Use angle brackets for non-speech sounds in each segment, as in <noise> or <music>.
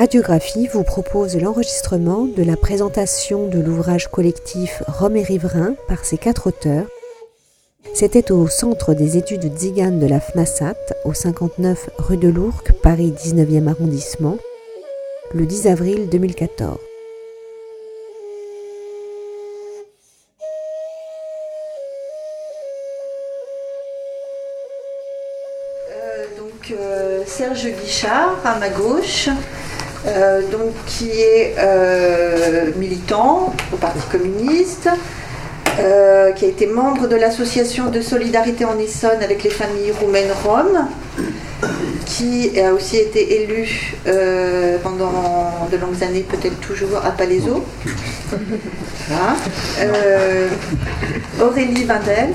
Radiographie vous propose l'enregistrement de la présentation de l'ouvrage collectif Rome et Riverains par ses quatre auteurs. C'était au Centre des études Zigane de la FNASAT, au 59 rue de l'Ourcq, Paris 19e arrondissement, le 10 avril 2014. Euh, donc euh, Serge Guichard à ma gauche, euh, donc, qui est militant au Parti communiste, qui a été membre de l'association de solidarité en Essonne avec les familles roumaines roms, qui a aussi été élu pendant de longues années, peut-être toujours à Palaiso. Aurélie Vindels,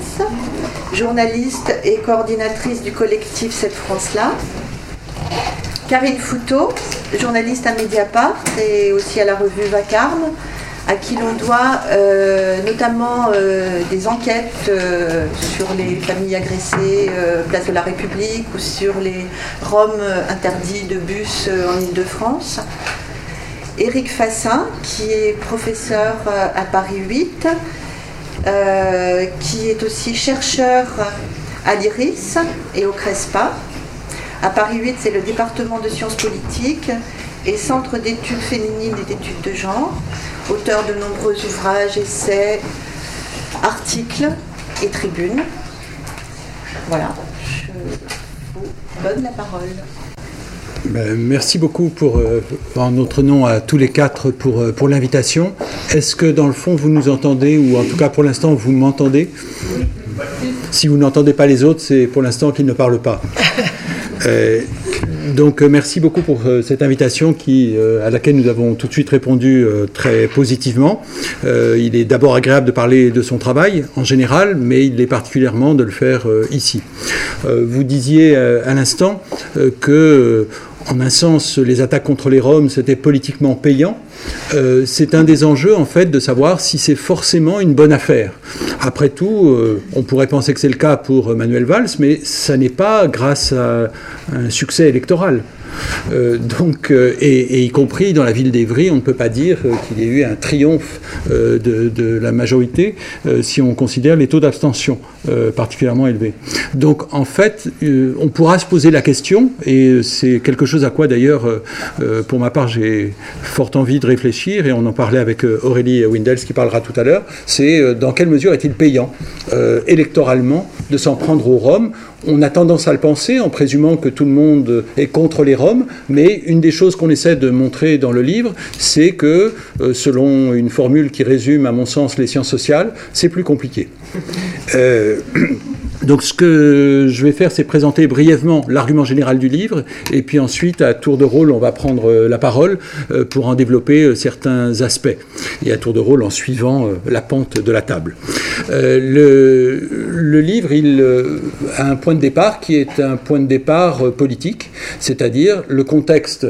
journaliste et coordinatrice du collectif Cette France-là. Karine Fouteau, journaliste à Mediapart et aussi à la revue Vacarme, à qui l'on doit euh, notamment euh, des enquêtes euh, sur les familles agressées place de la République ou sur les Roms interdits de bus en Ile-de-France. Éric Fassin, qui est professeur à Paris 8, qui est aussi chercheur à l'IRIS et au CRESPA. À Paris 8, c'est le département de sciences politiques et centre d'études féminines et d'études de genre, auteur de nombreux ouvrages, essais, articles et tribunes. Voilà, je vous donne la parole. Ben, merci beaucoup pour, euh, en notre nom à tous les quatre pour, euh, pour l'invitation. Est-ce que dans le fond vous nous entendez, ou en tout cas pour l'instant vous m'entendez? Si vous n'entendez pas les autres, c'est pour l'instant qu'ils ne parlent pas. <laughs> Euh, donc merci beaucoup pour cette invitation qui, à laquelle nous avons tout de suite répondu très positivement. il est d'abord agréable de parler de son travail en général, mais il est particulièrement de le faire ici. vous disiez à l'instant que en un sens, les attaques contre les Roms, c'était politiquement payant. Euh, c'est un des enjeux, en fait, de savoir si c'est forcément une bonne affaire. Après tout, euh, on pourrait penser que c'est le cas pour Manuel Valls, mais ça n'est pas grâce à un succès électoral. Euh, donc, euh, et, y compris dans la ville d'Evry, on ne peut pas dire euh, qu'il y ait eu un triomphe de, la majorité si on considère les taux d'abstention particulièrement élevés. Donc en fait, on pourra se poser la question, et c'est quelque chose à quoi d'ailleurs, pour ma part, j'ai fort envie de réfléchir, et on en parlait avec Aurélie Windels qui parlera tout à l'heure, c'est dans quelle mesure est-il payant électoralement de s'en prendre aux Roms on a tendance à le penser en présumant que tout le monde est contre les Roms, mais une des choses qu'on essaie de montrer dans le livre, c'est que, euh, selon une formule qui résume à mon sens les sciences sociales, c'est plus compliqué. Euh, donc ce que je vais faire, c'est présenter brièvement l'argument général du livre, et puis ensuite, à tour de rôle, on va prendre euh, la parole euh, pour en développer euh, certains aspects, et à tour de rôle en suivant la pente de la table. Le, livre, a un point de départ qui est un point de départ politique, c'est-à-dire le contexte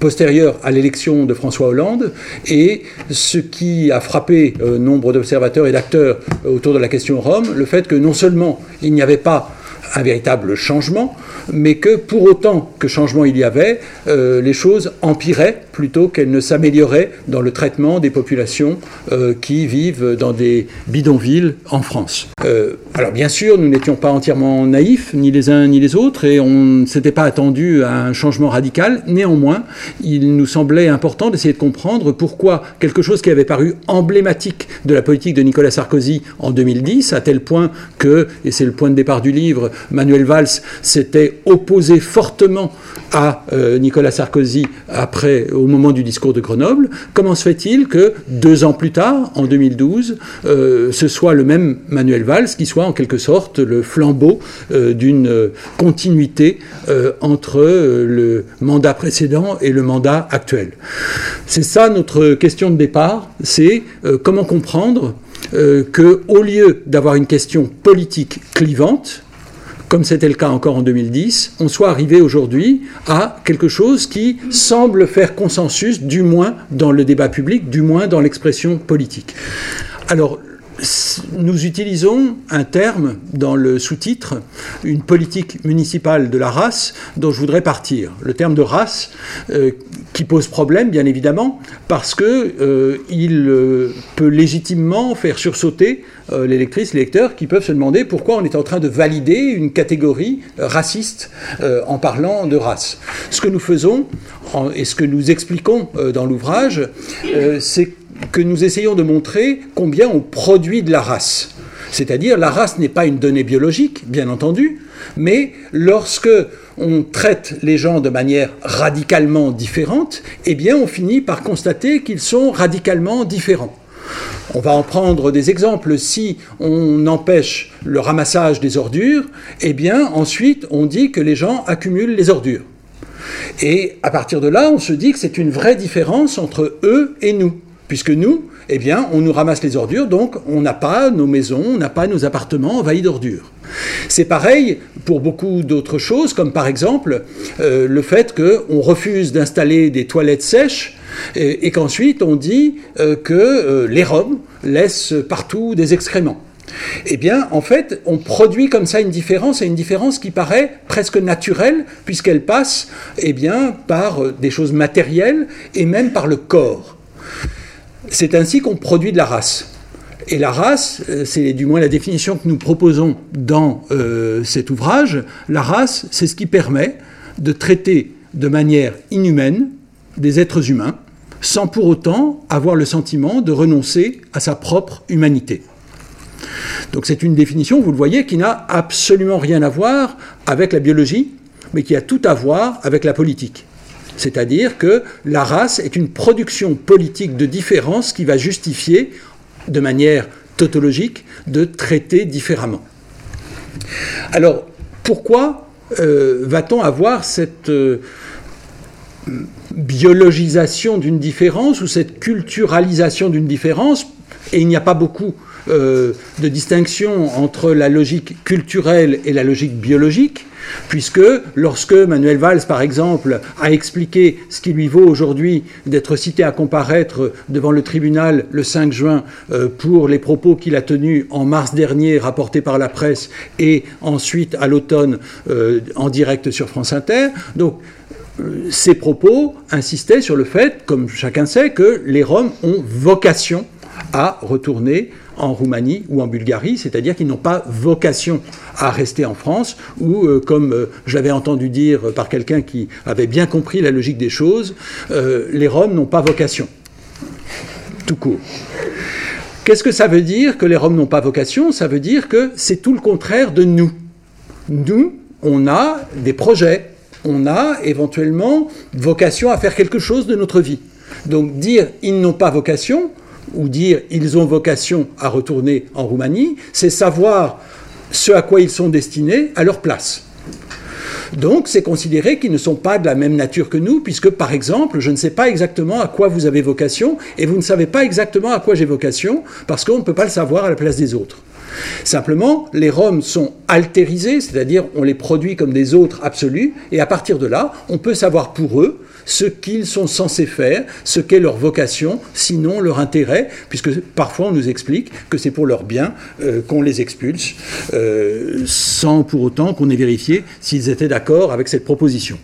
postérieur à l'élection de François Hollande, et ce qui a frappé nombre d'observateurs et d'acteurs autour de la question Rome, le fait que non seulement il n'y avait pas un véritable changement, mais que pour autant que changement il y avait, euh, les choses empiraient plutôt qu'elles ne s'amélioraient dans le traitement des populations euh, qui vivent dans des bidonvilles en France. Euh, alors bien sûr, nous n'étions pas entièrement naïfs, ni les uns ni les autres, et on ne s'était pas attendu à un changement radical. Néanmoins, il nous semblait important d'essayer de comprendre pourquoi quelque chose qui avait paru emblématique de la politique de Nicolas Sarkozy en 2010, à tel point que, et c'est le point de départ du livre, Manuel Valls s'était opposé fortement à euh, Nicolas Sarkozy après, au moment du discours de Grenoble. Comment se fait-il que deux ans plus tard, en 2012, euh, ce soit le même Manuel Valls qui soit en quelque sorte le flambeau euh, d'une continuité entre le mandat précédent et le mandat actuel? C'est ça notre question de départ, c'est comment comprendre que au lieu d'avoir une question politique clivante, comme c'était le cas encore en 2010, on soit arrivé aujourd'hui à quelque chose qui semble faire consensus, du moins dans le débat public, du moins dans l'expression politique. Alors, nous utilisons un terme dans le sous-titre, une politique municipale de la race, dont je voudrais partir. Le terme de race, euh, qui pose problème, bien évidemment, parce qu'il euh, euh, peut légitimement faire sursauter les lectrices, les lecteurs, qui peuvent se demander pourquoi on est en train de valider une catégorie raciste en parlant de race. Ce que nous faisons, et ce que nous expliquons dans l'ouvrage, c'est que nous essayons de montrer combien on produit de la race. C'est-à-dire, la race n'est pas une donnée biologique, bien entendu, mais lorsque on traite les gens de manière radicalement différente, eh bien, on finit par constater qu'ils sont radicalement différents. On va en prendre des exemples. Si on empêche le ramassage des ordures, eh bien, ensuite, on dit que les gens accumulent les ordures. Et à partir de là, on se dit que c'est une vraie différence entre eux et nous. Puisque nous, eh bien, on nous ramasse les ordures, donc on n'a pas nos maisons, on n'a pas nos appartements envahis d'ordures. C'est pareil pour beaucoup d'autres choses, comme par exemple euh, le fait qu'on refuse d'installer des toilettes sèches et, qu'ensuite on dit euh, que euh, les Roms laissent partout des excréments. Eh bien, en fait, on produit comme ça une différence, et une différence qui paraît presque naturelle, puisqu'elle passe eh bien, par des choses matérielles et même par le corps. C'est ainsi qu'on produit de la race. Et la race, euh, c'est du moins la définition que nous proposons dans euh, cet ouvrage, la race, c'est ce qui permet de traiter de manière inhumaine des êtres humains, sans pour autant avoir le sentiment de renoncer à sa propre humanité. Donc c'est une définition, vous le voyez, qui n'a absolument rien à voir avec la biologie, mais qui a tout à voir avec la politique. C'est-à-dire que la race est une production politique de différence qui va justifier, de manière tautologique, de traiter différemment. Alors, pourquoi euh, va-t-on avoir cette euh, biologisation d'une différence ou cette culturalisation d'une différence? Et il n'y a pas beaucoup euh, de distinction entre la logique culturelle et la logique biologique. Puisque lorsque Manuel Valls, par exemple, a expliqué ce qui lui vaut aujourd'hui d'être cité à comparaître devant le tribunal le 5 juin euh, pour les propos qu'il a tenus en mars dernier, rapportés par la presse, et ensuite à l'automne euh, en direct sur France Inter, donc ces propos insistaient sur le fait, comme chacun sait, que les Roms ont vocation à retourner en Roumanie ou en Bulgarie, c'est-à-dire qu'ils n'ont pas vocation à rester en France, ou euh, comme euh, j'avais entendu dire par quelqu'un qui avait bien compris la logique des choses, euh, les Roms n'ont pas vocation. Tout court. Qu'est-ce que ça veut dire que les Roms n'ont pas vocation? Ça veut dire que c'est tout le contraire de nous. Nous, on a des projets, on a éventuellement vocation à faire quelque chose de notre vie. Donc dire ils n'ont pas vocation, ou dire ils ont vocation à retourner en Roumanie, c'est savoir ce à quoi ils sont destinés à leur place. Donc c'est considérer qu'ils ne sont pas de la même nature que nous, puisque par exemple, je ne sais pas exactement à quoi vous avez vocation, et vous ne savez pas exactement à quoi j'ai vocation, parce qu'on ne peut pas le savoir à la place des autres. Simplement, les Roms sont altérisés, c'est-à-dire on les produit comme des autres absolus, et à partir de là, on peut savoir pour eux ce qu'ils sont censés faire, ce qu'est leur vocation, sinon leur intérêt, puisque parfois on nous explique que c'est pour leur bien euh, qu'on les expulse, euh, sans pour autant qu'on ait vérifié s'ils étaient d'accord avec cette proposition.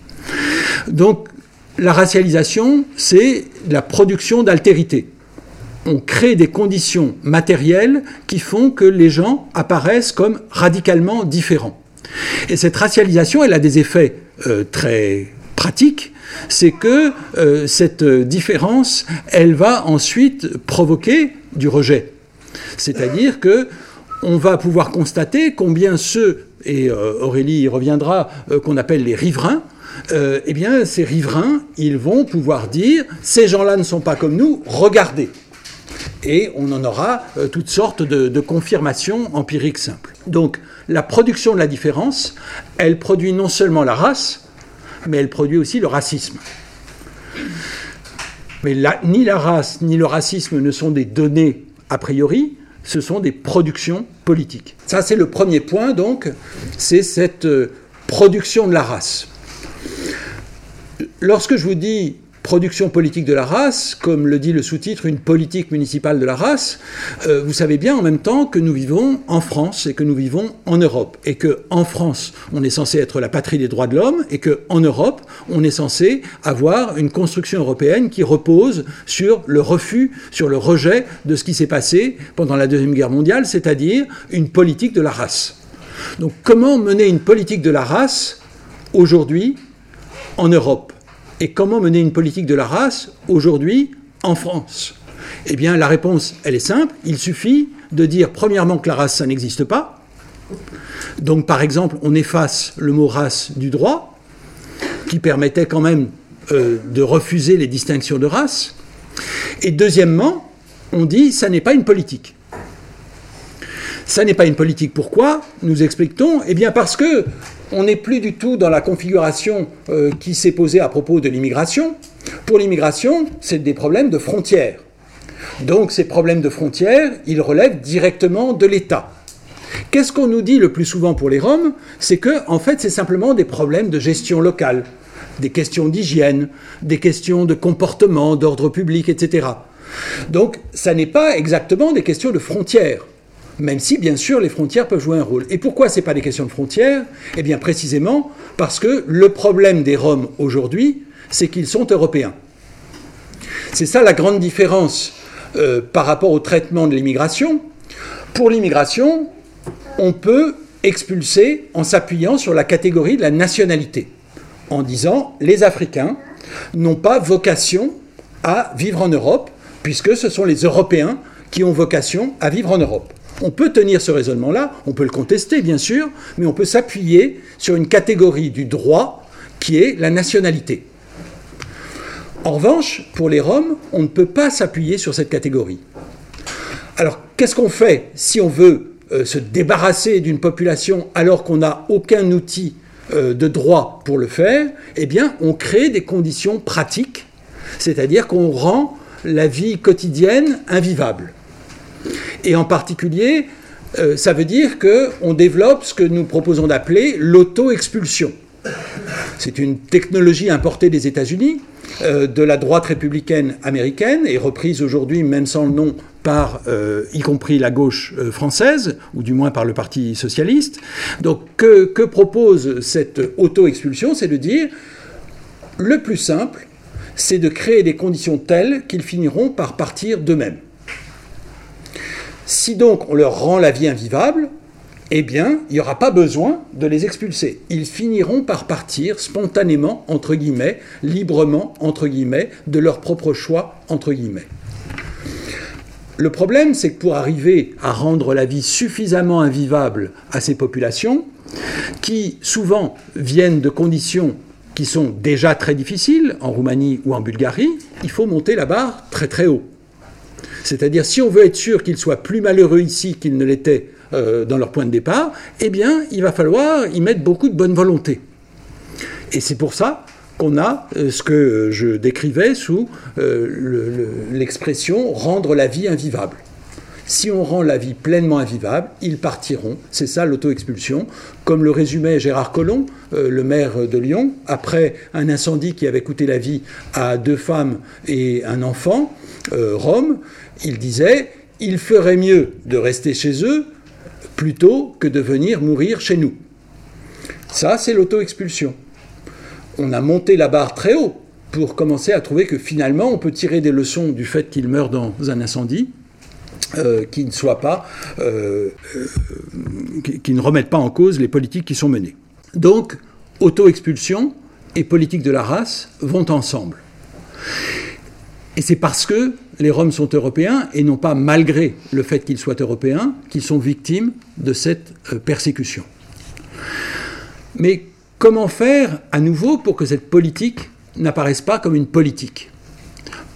Donc la racialisation, c'est la production d'altérité. On crée des conditions matérielles qui font que les gens apparaissent comme radicalement différents. Et cette racialisation, elle a des effets euh, très pratiques c'est que euh, cette différence, elle va ensuite provoquer du rejet. C'est-à-dire que on va pouvoir constater combien ceux, et euh, Aurélie y reviendra, euh, qu'on appelle les riverains, eh bien, ces riverains, ils vont pouvoir dire ces gens-là ne sont pas comme nous, regardez. Et on en aura toutes sortes de, de confirmations empiriques simples. Donc, la production de la différence, elle produit non seulement la race, mais elle produit aussi le racisme. Mais ni la race ni le racisme ne sont des données a priori, ce sont des productions politiques. Ça, c'est le premier point, donc, c'est cette euh, production de la race. Lorsque je vous dis production politique de la race, comme le dit le sous-titre, une politique municipale de la race, euh, vous savez bien en même temps que nous vivons en France et que nous vivons en Europe. Et que en France, on est censé être la patrie des droits de l'homme et que en Europe, on est censé avoir une construction européenne qui repose sur le refus, sur le rejet de ce qui s'est passé pendant la Deuxième Guerre mondiale, c'est-à-dire une politique de la race. Donc comment mener une politique de la race aujourd'hui en Europe? Et comment mener une politique de la race aujourd'hui en France? Eh bien, la réponse, elle est simple. Il suffit de dire, premièrement, que la race, ça n'existe pas. Donc, par exemple, on efface le mot race du droit, qui permettait quand même euh, de refuser les distinctions de race. Et deuxièmement, on dit, ça n'est pas une politique. Ça n'est pas une politique. Pourquoi? Nous expliquons. Eh bien, parce que on n'est plus du tout dans la configuration euh, qui s'est posée à propos de l'immigration. Pour l'immigration, c'est des problèmes de frontières. Donc ces problèmes de frontières, ils relèvent directement de l'État. Qu'est-ce qu'on nous dit le plus souvent pour les Roms? C'est que, en fait, c'est simplement des problèmes de gestion locale, des questions d'hygiène, des questions de comportement, d'ordre public, etc. Donc, ça n'est pas exactement des questions de frontières même si bien sûr les frontières peuvent jouer un rôle. Et pourquoi ce n'est pas des questions de frontières? Eh bien précisément parce que le problème des Roms aujourd'hui, c'est qu'ils sont européens. C'est ça la grande différence euh, par rapport au traitement de l'immigration. Pour l'immigration, on peut expulser en s'appuyant sur la catégorie de la nationalité, en disant les Africains n'ont pas vocation à vivre en Europe, puisque ce sont les Européens qui ont vocation à vivre en Europe. On peut tenir ce raisonnement-là, on peut le contester bien sûr, mais on peut s'appuyer sur une catégorie du droit qui est la nationalité. En revanche, pour les Roms, on ne peut pas s'appuyer sur cette catégorie. Alors, qu'est-ce qu'on fait si on veut euh, se débarrasser d'une population alors qu'on n'a aucun outil euh, de droit pour le faire? Eh bien, on crée des conditions pratiques, c'est-à-dire qu'on rend la vie quotidienne invivable. Et en particulier, euh, ça veut dire qu'on développe ce que nous proposons d'appeler l'auto-expulsion. C'est une technologie importée des États-Unis, euh, de la droite républicaine américaine, et reprise aujourd'hui, même sans le nom, par euh, y compris la gauche française, ou du moins par le Parti socialiste. Donc que, que propose cette auto-expulsion? C'est de dire, le plus simple, c'est de créer des conditions telles qu'ils finiront par partir d'eux-mêmes. Si donc on leur rend la vie invivable, eh bien, il n'y aura pas besoin de les expulser. Ils finiront par partir spontanément, entre guillemets, librement, entre guillemets, de leur propre choix, entre guillemets. Le problème, c'est que pour arriver à rendre la vie suffisamment invivable à ces populations, qui souvent viennent de conditions qui sont déjà très difficiles, en Roumanie ou en Bulgarie, il faut monter la barre très très haut. C'est-à-dire, si on veut être sûr qu'ils soient plus malheureux ici qu'ils ne l'étaient euh, dans leur point de départ, eh bien, il va falloir y mettre beaucoup de bonne volonté. Et c'est pour ça qu'on a euh, ce que je décrivais sous euh, l'expression rendre la vie invivable. Si on rend la vie pleinement invivable, ils partiront. C'est ça l'auto-expulsion. Comme le résumait Gérard Collomb, le maire de Lyon, après un incendie qui avait coûté la vie à deux femmes et un enfant, Rome, il disait il ferait mieux de rester chez eux plutôt que de venir mourir chez nous. Ça, c'est l'auto-expulsion. On a monté la barre très haut pour commencer à trouver que finalement, on peut tirer des leçons du fait qu'ils meurent dans un incendie, euh, qui ne soient pas, euh, euh, qui, ne remettent pas en cause les politiques qui sont menées. Donc, auto-expulsion et politique de la race vont ensemble. Et c'est parce que les Roms sont européens et non pas malgré le fait qu'ils soient européens qu'ils sont victimes de cette persécution. Mais comment faire à nouveau pour que cette politique n'apparaisse pas comme une politique?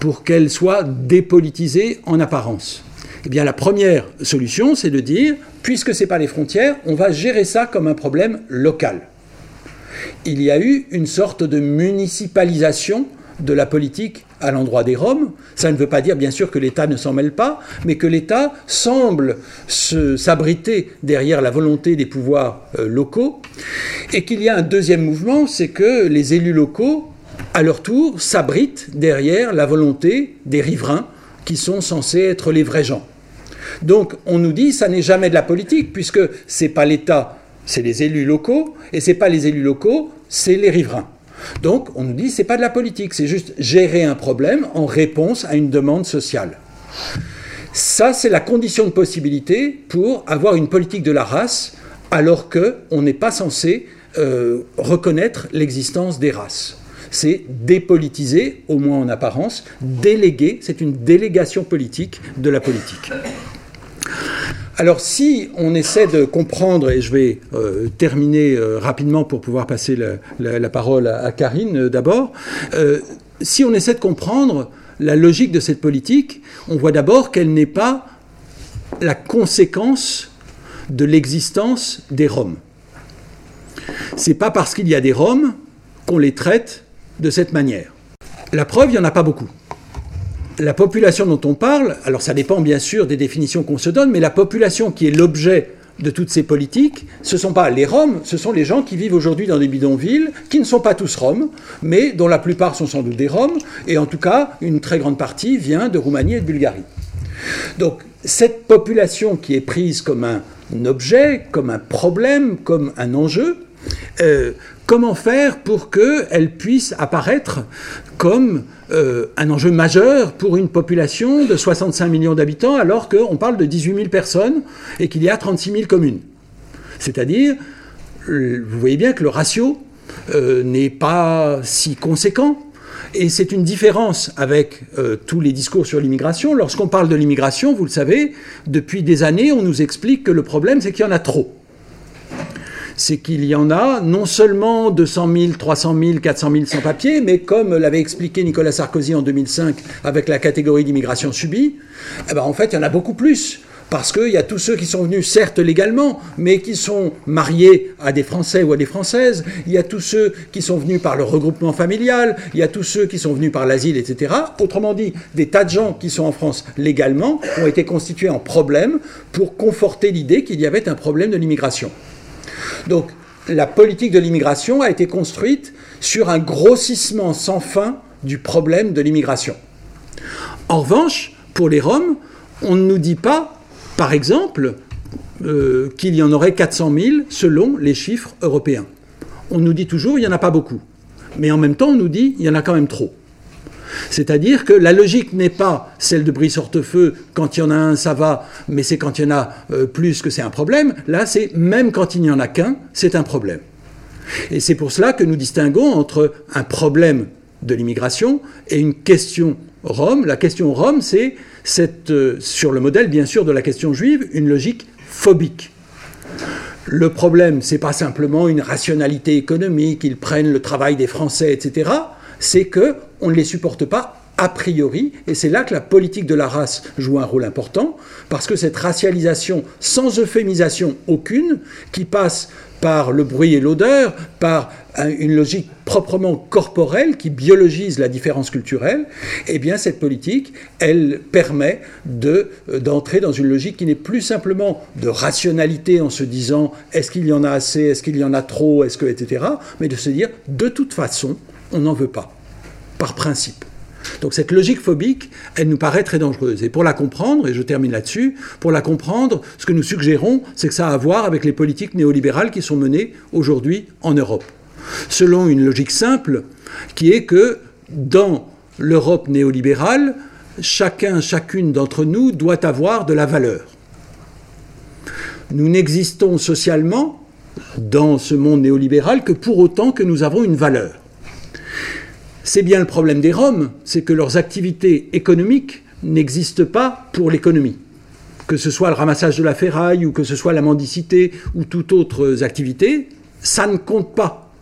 Pour qu'elle soit dépolitisée en apparence Eh bien la première solution, c'est de dire, puisque ce n'est pas les frontières, on va gérer ça comme un problème local. Il y a eu une sorte de municipalisation de la politique à l'endroit des Roms. Ça ne veut pas dire, bien sûr, que l'État ne s'en mêle pas, mais que l'État semble s'abriter derrière la volonté des pouvoirs euh, locaux. Et qu'il y a un deuxième mouvement, c'est que les élus locaux à leur tour, s'abritent derrière la volonté des riverains qui sont censés être les vrais gens. Donc on nous dit ça n'est jamais de la politique puisque c'est pas l'État, c'est les élus locaux et c'est pas les élus locaux, c'est les riverains. Donc on nous dit c'est pas de la politique, c'est juste gérer un problème en réponse à une demande sociale. Ça c'est la condition de possibilité pour avoir une politique de la race alors qu'on n'est pas censé euh, reconnaître l'existence des races c'est dépolitiser, au moins en apparence, déléguer, c'est une délégation politique de la politique. Alors si on essaie de comprendre, et je vais euh, terminer euh, rapidement pour pouvoir passer la, parole à, Karine euh, d'abord, si on essaie de comprendre la logique de cette politique, on voit d'abord qu'elle n'est pas la conséquence de l'existence des Roms. C'est pas parce qu'il y a des Roms qu'on les traite de cette manière. La preuve, il n'y en a pas beaucoup. La population dont on parle, alors ça dépend bien sûr des définitions qu'on se donne, mais la population qui est l'objet de toutes ces politiques, ce ne sont pas les Roms, ce sont les gens qui vivent aujourd'hui dans des bidonvilles, qui ne sont pas tous Roms, mais dont la plupart sont sans doute des Roms, et en tout cas, une très grande partie vient de Roumanie et de Bulgarie. Donc, cette population qui est prise comme un objet, comme un problème, comme un enjeu, euh, comment faire pour qu'elle puisse apparaître comme euh, un enjeu majeur pour une population de 65 millions d'habitants alors qu'on parle de 18 000 personnes et qu'il y a 36 000 communes. C'est-à-dire, vous voyez bien que le ratio euh, n'est pas si conséquent. Et c'est une différence avec tous les discours sur l'immigration. Lorsqu'on parle de l'immigration, vous le savez, depuis des années, on nous explique que le problème, c'est qu'il y en a trop c'est qu'il y en a non seulement 200 000, 300 000, 400 000 sans-papiers, mais comme l'avait expliqué Nicolas Sarkozy en 2005 avec la catégorie d'immigration subie, eh ben en fait, il y en a beaucoup plus. Parce qu'il y a tous ceux qui sont venus, certes légalement, mais qui sont mariés à des Français ou à des Françaises. Il y a tous ceux qui sont venus par le regroupement familial. Il y a tous ceux qui sont venus par l'asile, etc. Autrement dit, des tas de gens qui sont en France légalement ont été constitués en problème pour conforter l'idée qu'il y avait un problème de l'immigration. Donc la politique de l'immigration a été construite sur un grossissement sans fin du problème de l'immigration. En revanche, pour les Roms, on ne nous dit pas, par exemple, euh, qu'il y en aurait 400 000 selon les chiffres européens. On nous dit toujours il n'y en a pas beaucoup. Mais en même temps, on nous dit il y en a quand même trop. C'est-à-dire que la logique n'est pas celle de Brice Hortefeux, quand il y en a un, ça va, mais c'est quand il y en a euh, plus que c'est un problème. Là, c'est même quand il n'y en a qu'un, c'est un problème. Et c'est pour cela que nous distinguons entre un problème de l'immigration et une question Rome. La question Rome, c'est euh, sur le modèle bien sûr de la question juive, une logique phobique. Le problème, c'est pas simplement une rationalité économique, ils prennent le travail des Français, etc c'est que on ne les supporte pas a priori, et c'est là que la politique de la race joue un rôle important, parce que cette racialisation sans euphémisation aucune, qui passe par le bruit et l'odeur, par une logique proprement corporelle qui biologise la différence culturelle, eh bien cette politique, elle permet de, d'entrer dans une logique qui n'est plus simplement de rationalité en se disant est-ce qu'il y en a assez, est-ce qu'il y en a trop, est-ce que, etc., mais de se dire de toute façon, on n'en veut pas, par principe. Donc cette logique phobique, elle nous paraît très dangereuse. Et pour la comprendre, et je termine là-dessus, pour la comprendre, ce que nous suggérons, c'est que ça a à voir avec les politiques néolibérales qui sont menées aujourd'hui en Europe. Selon une logique simple, qui est que dans l'Europe néolibérale, chacun, chacune d'entre nous doit avoir de la valeur. Nous n'existons socialement dans ce monde néolibéral que pour autant que nous avons une valeur. C'est bien le problème des Roms, c'est que leurs activités économiques n'existent pas pour l'économie. Que ce soit le ramassage de la ferraille ou que ce soit la mendicité ou toute autre activité, ça ne compte pas.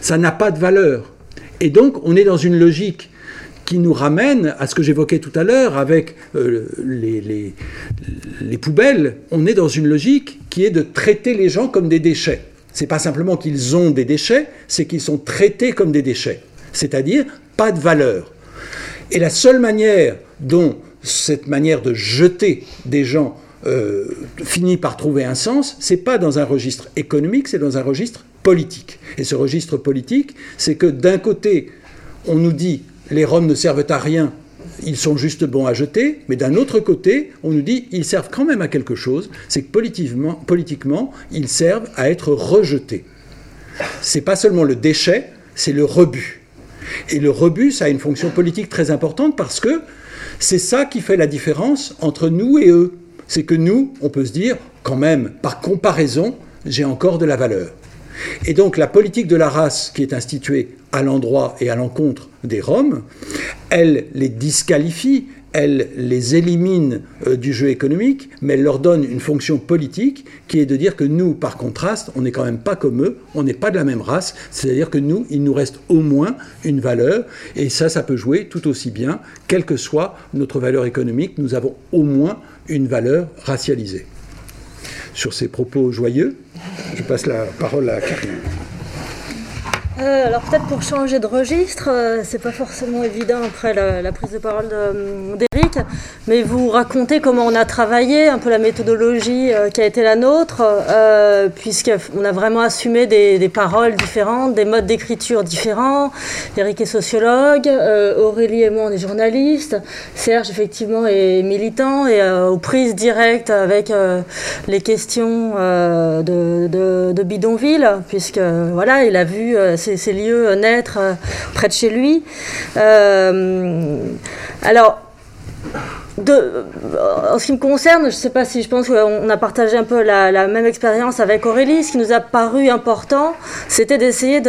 Ça n'a pas de valeur. Et donc on est dans une logique qui nous ramène à ce que j'évoquais tout à l'heure avec euh, les, les, poubelles. On est dans une logique qui est de traiter les gens comme des déchets. C'est pas simplement qu'ils ont des déchets, c'est qu'ils sont traités comme des déchets c'est-à-dire pas de valeur. Et la seule manière dont cette manière de jeter des gens euh, finit par trouver un sens, c'est pas dans un registre économique, c'est dans un registre politique. Et ce registre politique, c'est que d'un côté, on nous dit les Roms ne servent à rien, ils sont juste bons à jeter, mais d'un autre côté, on nous dit ils servent quand même à quelque chose, c'est que politiquement, ils servent à être rejetés. C'est pas seulement le déchet, c'est le rebut. Et le rebut, ça a une fonction politique très importante parce que c'est ça qui fait la différence entre nous et eux. C'est que nous, on peut se dire, quand même, par comparaison, j'ai encore de la valeur. Et donc la politique de la race qui est instituée à l'endroit et à l'encontre des Roms, elle les disqualifie, elle les élimine euh, du jeu économique, mais elle leur donne une fonction politique qui est de dire que nous, par contraste, on n'est quand même pas comme eux, on n'est pas de la même race, c'est-à-dire que nous, il nous reste au moins une valeur, et ça, ça peut jouer tout aussi bien, quelle que soit notre valeur économique, nous avons au moins une valeur racialisée. Sur ces propos joyeux, je passe la parole à Karine. Euh, alors peut-être pour changer de registre, euh, c'est pas forcément évident après la, prise de parole d'Éric, mais vous racontez comment on a travaillé, un peu la méthodologie euh, qui a été la nôtre, puisqu'on a vraiment assumé des, paroles différentes, des modes d'écriture différents. Éric est sociologue, Aurélie et moi on est journalistes, Serge effectivement est militant et aux prises directes avec les questions de, bidonville, puisque voilà, il a vu ces, lieux naître euh, près de chez lui. Euh, you alors, en ce qui me concerne, je ne sais pas si je pense qu'on a partagé un peu la, même expérience avec Aurélie. Ce qui nous a paru important, c'était d'essayer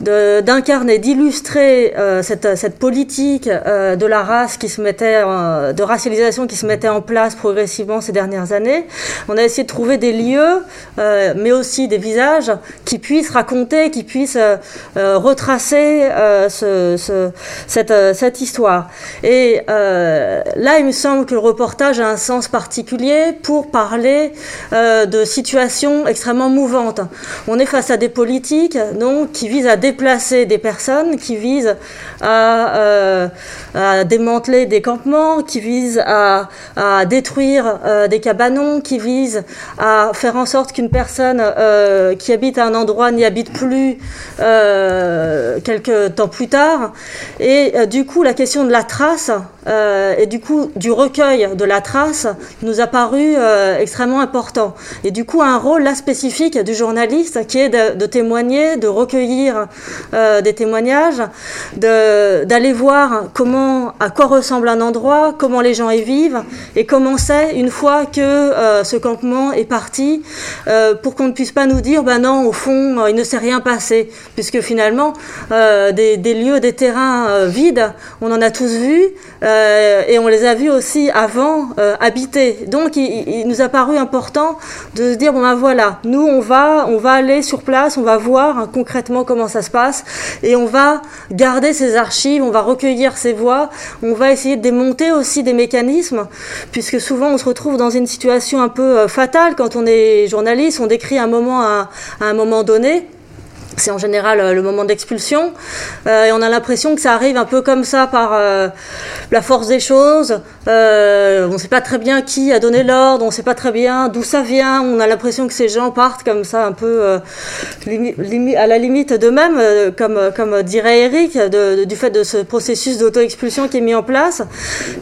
d'incarner, d'illustrer euh, cette, politique euh, de la race qui se mettait, de racialisation qui se mettait en place progressivement ces dernières années. On a essayé de trouver des lieux, euh, mais aussi des visages qui puissent raconter, qui puissent retracer cette, cette, histoire. Et là, il me semble que le reportage a un sens particulier pour parler euh, de situations extrêmement mouvantes. On est face à des politiques qui visent à déplacer des personnes, qui visent à, euh, démanteler des campements, qui visent à, détruire euh, des cabanons, qui visent à faire en sorte qu'une personne qui habite à un endroit n'y habite plus quelques temps plus tard. Et du coup, la question de la trace et du coup du recueil de la trace nous a paru euh, extrêmement important. Et du coup, un rôle là spécifique du journaliste qui est de, témoigner, de recueillir euh, des témoignages, d'aller voir comment, à quoi ressemble un endroit, comment les gens y vivent et comment c'est une fois que euh, ce campement est parti, pour qu'on ne puisse pas nous dire, ben non, au fond, il ne s'est rien passé, puisque finalement, des, lieux, des terrains vides, on en a tous vu et on les a vu aussi avant euh, habiter. Donc il, nous a paru important de se dire bon ben voilà, nous on va on va aller sur place, on va voir hein, concrètement comment ça se passe et on va garder ces archives, on va recueillir ces voix, on va essayer de démonter aussi des mécanismes puisque souvent on se retrouve dans une situation un peu euh, fatale quand on est journaliste, on décrit un moment à un moment donné c'est en général euh, le moment d'expulsion. Euh, et on a l'impression que ça arrive un peu comme ça par euh, la force des choses. on ne sait pas très bien qui a donné l'ordre, on ne sait pas très bien d'où ça vient. On a l'impression que ces gens partent comme ça, un peu à la limite d'eux-mêmes, comme, dirait Eric, du fait de ce processus d'auto-expulsion qui est mis en place.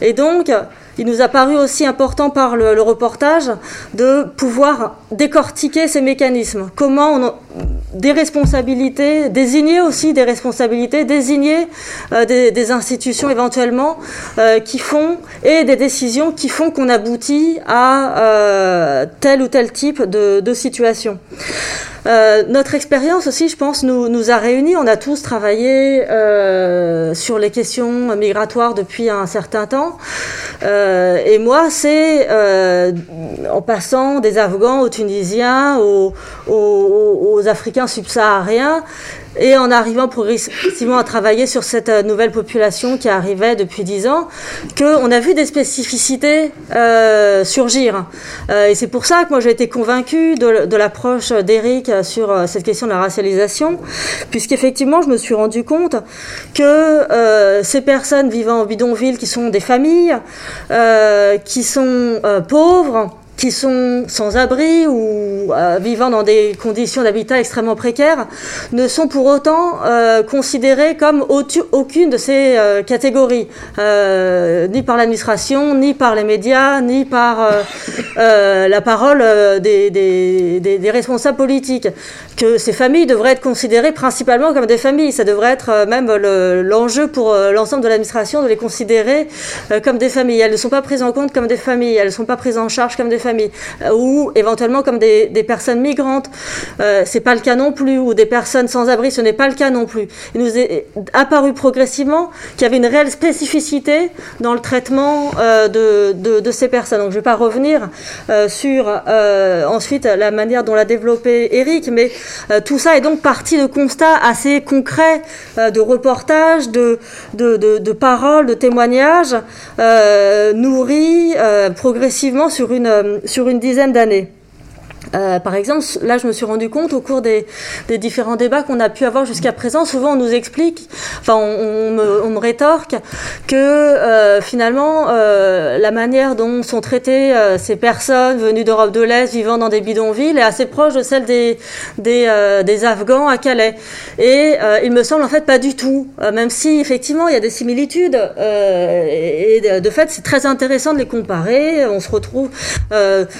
Et donc, il nous a paru aussi important par le, reportage de pouvoir décortiquer ces mécanismes. Comment on, des responsabilités, désigner aussi des responsabilités, désigner euh, des, institutions éventuellement euh, qui font et des décisions qui font qu'on aboutit à euh, tel ou tel type de, situation. Notre expérience aussi, je pense, nous, nous a réunis. On a tous travaillé sur les questions migratoires depuis un certain temps. Et moi, c'est en passant des Afghans aux Tunisiens, aux, aux, aux Africains subsahariens, et en arrivant progressivement à travailler sur cette euh, nouvelle population qui arrivait depuis dix ans, qu'on a vu des spécificités euh, surgir. Euh, et c'est pour ça que moi j'ai été convaincue de, l'approche d'Eric sur cette question de la racialisation, puisqu'effectivement je me suis rendu compte que ces personnes vivant en bidonville, qui sont des familles, qui sont pauvres, qui sont sans abri ou euh, vivant dans des conditions d'habitat extrêmement précaires ne sont pour autant euh, considérés comme aucune de ces euh, catégories, ni par l'administration, ni par les médias, ni par la parole des, responsables politiques. Que ces familles devraient être considérées principalement comme des familles. Ça devrait être même l'enjeu pour l'ensemble de l'administration de les considérer comme des familles. Elles ne sont pas prises en compte comme des familles, elles ne sont pas prises en charge comme des familles euh, ou éventuellement comme des, personnes migrantes. Euh, c'est pas le cas non plus, ou des personnes sans abri, ce n'est pas le cas non plus. Il nous est apparu progressivement qu'il y avait une réelle spécificité dans le traitement euh, de, ces personnes. Donc je ne vais pas revenir euh, sur ensuite la manière dont l'a développé Eric, mais tout ça est donc parti de constats assez concrets, de reportages, de, paroles, de témoignages, nourris progressivement sur une, sur une dizaine d'années. Euh, par exemple, là, je me suis rendu compte au cours des, différents débats qu'on a pu avoir jusqu'à présent, souvent on nous explique, enfin, on, me, rétorque que euh, finalement, euh, la manière dont sont traitées ces personnes venues d'Europe de l'Est, vivant dans des bidonvilles, est assez proche de celle des, Afghans à Calais. Et il me semble en fait pas du tout, même si effectivement il y a des similitudes. et de fait, c'est très intéressant de les comparer. On se retrouve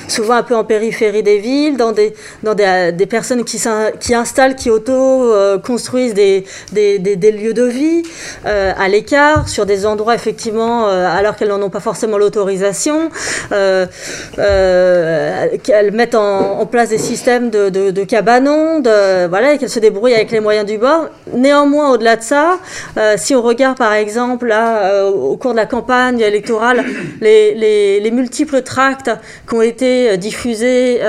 souvent un peu en périphérie des villes dans des, dans des, euh, des personnes qui, qui installent, qui auto-construisent des, des, des, lieux de vie euh, à l'écart, sur des endroits effectivement, euh, alors qu'elles n'en ont pas forcément l'autorisation, qu'elles mettent en, place des systèmes de, de, de cabanons, voilà, et qu'elles se débrouillent avec les moyens du bord. Néanmoins, au-delà de ça, si on regarde par exemple là, au cours de la campagne électorale, les, les, les multiples tracts qui ont été diffusés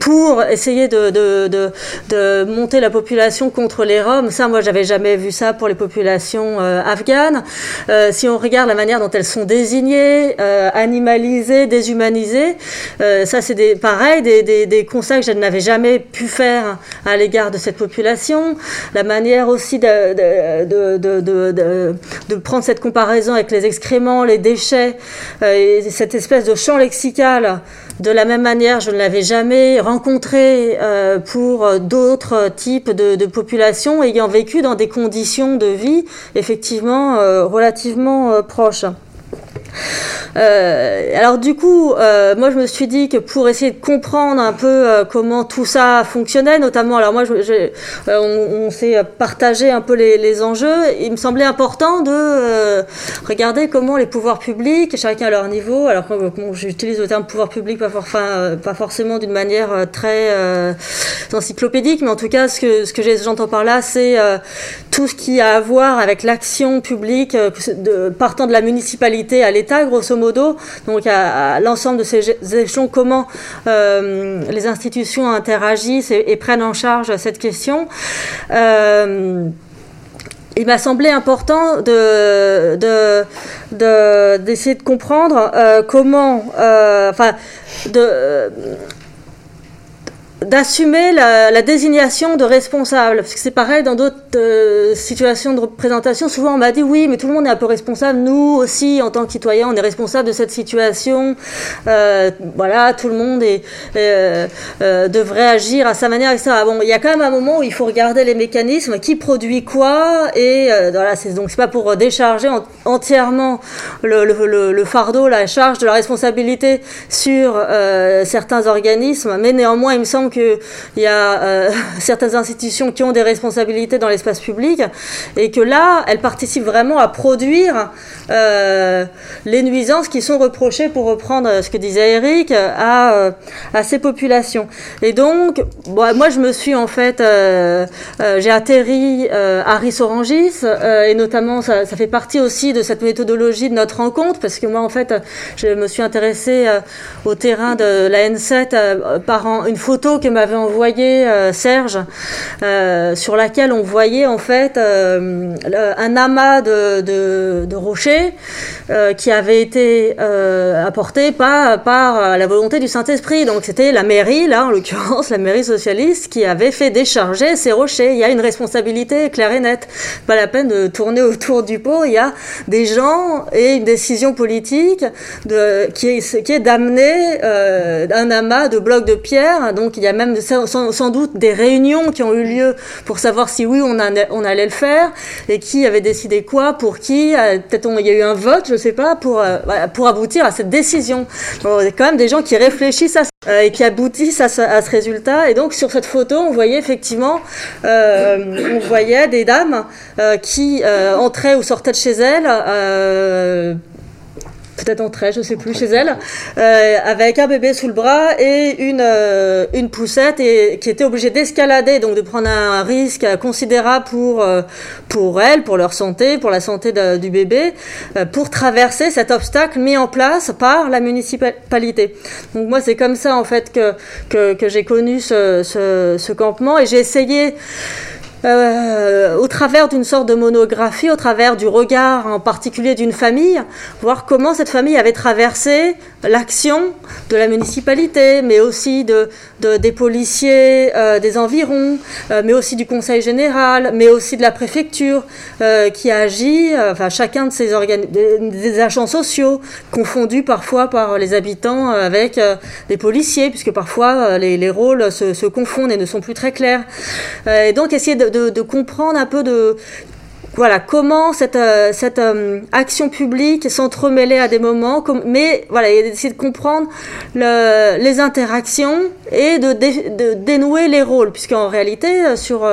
pour essayer de, monter la population contre les Roms. Ça, moi, j'avais jamais vu ça pour les populations euh, afghanes. si on regarde la manière dont elles sont désignées, animalisées, déshumanisées, ça, c'est pareil, des, des, constats que je n'avais jamais pu faire à l'égard de cette population. La manière aussi de, de prendre cette comparaison avec les excréments, les déchets, et cette espèce de champ lexical de la même manière, je ne l'avais jamais rencontré euh, pour d'autres types de, populations ayant vécu dans des conditions de vie effectivement euh, relativement euh, proches. Euh, alors du coup, euh, moi je me suis dit que pour essayer de comprendre un peu euh, comment tout ça fonctionnait, notamment, alors moi je, on, s'est partagé un peu les, enjeux, il me semblait important de regarder comment les pouvoirs publics, chacun à leur niveau, alors bon, j'utilise le terme pouvoir public pas, for pas forcément d'une manière très encyclopédique, mais en tout cas ce que, j'entends par là, c'est tout ce qui a à voir avec l'action publique partant de la municipalité à l'État, grosso modo, donc à, l'ensemble de ces échelons, comment euh, les institutions interagissent et, prennent en charge cette question. Euh, il m'a semblé important de, d'essayer de, comprendre euh, comment, enfin, de d'assumer la, désignation de responsable. Parce que c'est pareil dans d'autres euh, situations de représentation. Souvent, on m'a dit oui, mais tout le monde est un peu responsable. Nous aussi, en tant que citoyens, on est responsable de cette situation. Euh, voilà, tout le monde euh, devrait agir à sa manière, etc. Bon, il y a quand même un moment où il faut regarder les mécanismes, qui produit quoi, et voilà, c'est donc c'est pas pour décharger entièrement le, le, le, fardeau, la charge de la responsabilité sur certains organismes, mais néanmoins, il me semble qu'il y a euh, <laughs> certaines institutions qui ont des responsabilités dans l'espace public et que là, elles participent vraiment à produire euh, les nuisances qui sont reprochées, pour reprendre ce que disait Eric, à, euh, ces populations. Et donc, moi, je me suis en fait, euh, euh j'ai atterri à Rissorangis, et notamment, ça, fait partie aussi de cette méthodologie de notre rencontre, parce que moi, en fait, je me suis intéressée au terrain de la N7 par une photo m'avait envoyée Serge, sur laquelle on voyait en fait un amas de, rochers qui avait été apporté par, par la volonté du Saint-Esprit. Donc c'était la mairie, là en l'occurrence la mairie socialiste, qui avait fait décharger ces rochers. Il y a une responsabilité claire et nette. Pas la peine de tourner <laughs> autour du pot. Il y a des gens et une décision politique de, qui est, qui est d'amener euh, un amas de blocs de pierre. Donc il y a même sans, doute des réunions qui ont eu lieu pour savoir si oui on, allait le faire et qui avait décidé quoi pour qui. Euh, peut-être il y a eu un vote, je sais pas, pour, euh, pour aboutir à cette décision. il y a quand même des gens qui réfléchissent à ça et qui aboutissent à ce, à ce, résultat. Et donc sur cette photo, on voyait effectivement, on voyait des dames qui entraient ou sortaient de chez elles peut-être entrée, je sais plus, chez elle, euh, avec un bébé sous le bras et une, euh, une poussette et qui était obligée d'escalader, donc de prendre un risque considérable pour, euh, pour elle, pour leur santé, pour la santé du bébé, pour traverser cet obstacle mis en place par la municipalité. Donc moi, c'est comme ça, en fait, que, que, que j'ai connu ce, ce, ce campement et j'ai essayé euh, au travers d'une sorte de monographie, au travers du regard en particulier d'une famille, voir comment cette famille avait traversé l'action de la municipalité, mais aussi de, des policiers euh, des environs, euh, mais aussi du conseil général, mais aussi de la préfecture qui agit, enfin chacun de ces des, agents sociaux, confondus parfois par les habitants avec les policiers, puisque parfois les, les rôles se, confondent et ne sont plus très clairs. et donc essayer de, comprendre un peu de voilà comment cette, euh, cette euh, action publique s'entremêlait à des moments, mais voilà, essayer de comprendre le, les interactions et de, de, dénouer les rôles, puisqu'en réalité, euh, sur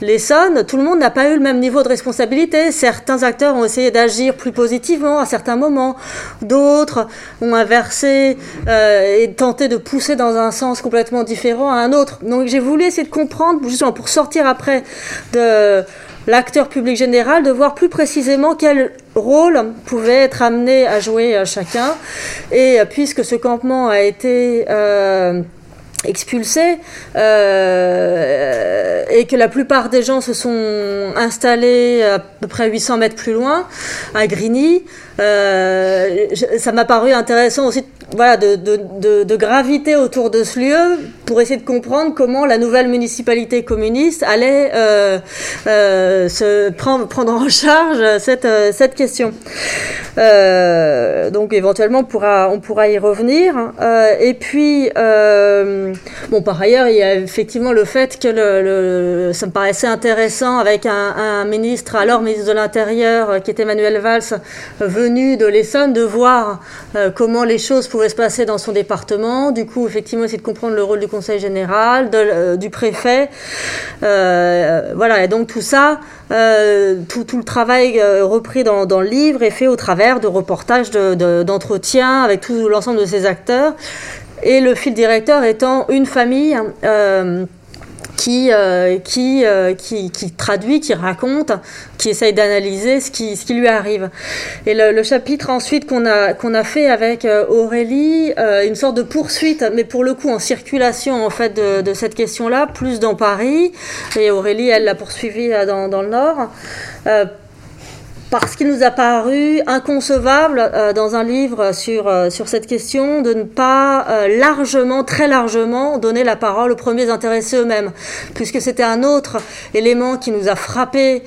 l'Essonne, tout le monde n'a pas eu le même niveau de responsabilité. Certains acteurs ont essayé d'agir plus positivement à certains moments, d'autres ont inversé et tenté de pousser dans un sens complètement différent à un autre. Donc j'ai voulu essayer de comprendre, justement pour sortir après de l'acteur public général de voir plus précisément quel rôle pouvait être amené à jouer euh, chacun. Et euh, puisque ce campement a été euh, expulsé et que la plupart des gens se sont installés à peu près 800 mètres plus loin, à Grigny, ça m'a paru intéressant aussi voilà, de, de, gravité autour de ce lieu pour essayer de comprendre comment la nouvelle municipalité communiste allait euh, euh, se prendre, prendre en charge cette, euh, cette question. Donc éventuellement on pourra, on pourra y revenir. Et puis, bon, par ailleurs, il y a effectivement le fait que le ça me paraissait intéressant avec un, un, ministre, alors ministre de l'Intérieur, qui était Emmanuel Valls, venu de l'Essonne, de voir comment les choses se passer dans son département. Du coup, effectivement, c'est de comprendre le rôle du conseil général, euh, du préfet. Euh, voilà, et donc tout ça, euh, tout, le travail repris dans, le livre est fait au travers de reportages, d'entretiens de, avec tout l'ensemble de ces acteurs. Et le fil directeur étant une famille qui, euh, euh, qui, qui, traduit, qui raconte, qui essaye d'analyser ce qui, ce qui lui arrive. Et le, chapitre ensuite qu'on a, qu'on a fait avec euh, Aurélie, une sorte de poursuite, mais pour le coup en circulation en fait de, de cette question-là, plus dans Paris, et Aurélie elle l'a poursuivi dans, dans le Nord parce qu'il nous a paru inconcevable euh, dans un livre sur, euh, sur cette question de ne pas euh, largement, très largement, donner la parole aux premiers intéressés eux-mêmes, puisque c'était un autre élément qui nous a frappé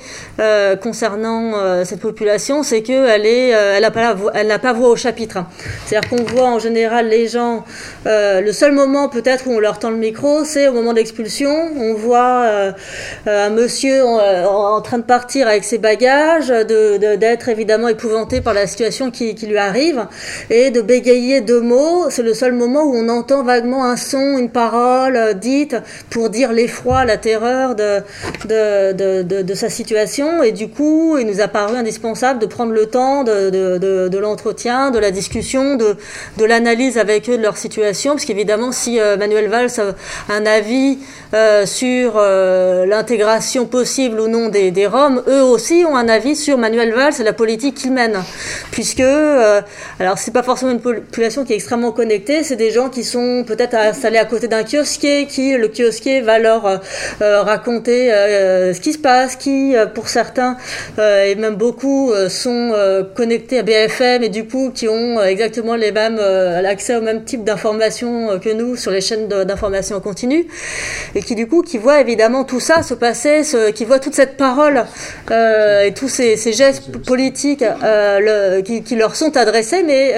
concernant cette population, c'est qu'elle est, elle n'a pas, n'a pas voix au chapitre. C'est-à-dire qu'on voit en général les gens, le seul moment peut-être où on leur tend le micro, c'est au moment d'expulsion. On voit un monsieur en, en, train de partir avec ses bagages, de d'être évidemment épouvanté par la situation qui, lui arrive et de bégayer deux mots. C'est le seul moment où on entend vaguement un son, une parole euh, dite pour dire l'effroi, la terreur de, de, de, de, sa situation. Et du coup, il nous a paru indispensable de prendre le temps de, de l'entretien, de la discussion, de, de l'analyse avec eux de leur situation. Parce qu'évidemment, si euh, Manuel Valls a un avis euh, sur l'intégration possible ou non des, des Roms, eux aussi ont un avis sur Manuel vague, c'est la politique qu'ils mènent. Puisque, euh, alors c'est pas forcément une population qui est extrêmement connectée, c'est des gens qui sont peut-être installés à côté d'un kiosquier, qui le kiosquier va leur euh, raconter euh, ce qui se passe, qui pour certains et même beaucoup sont connectés à BFM et du coup qui ont exactement les mêmes l'accès au même type d'informations que nous sur les chaînes d'information en continu et qui du coup qui voient évidemment tout ça se passer, qui voient toute cette parole et tous ces gestes politiques le, qui, qui, leur sont adressés mais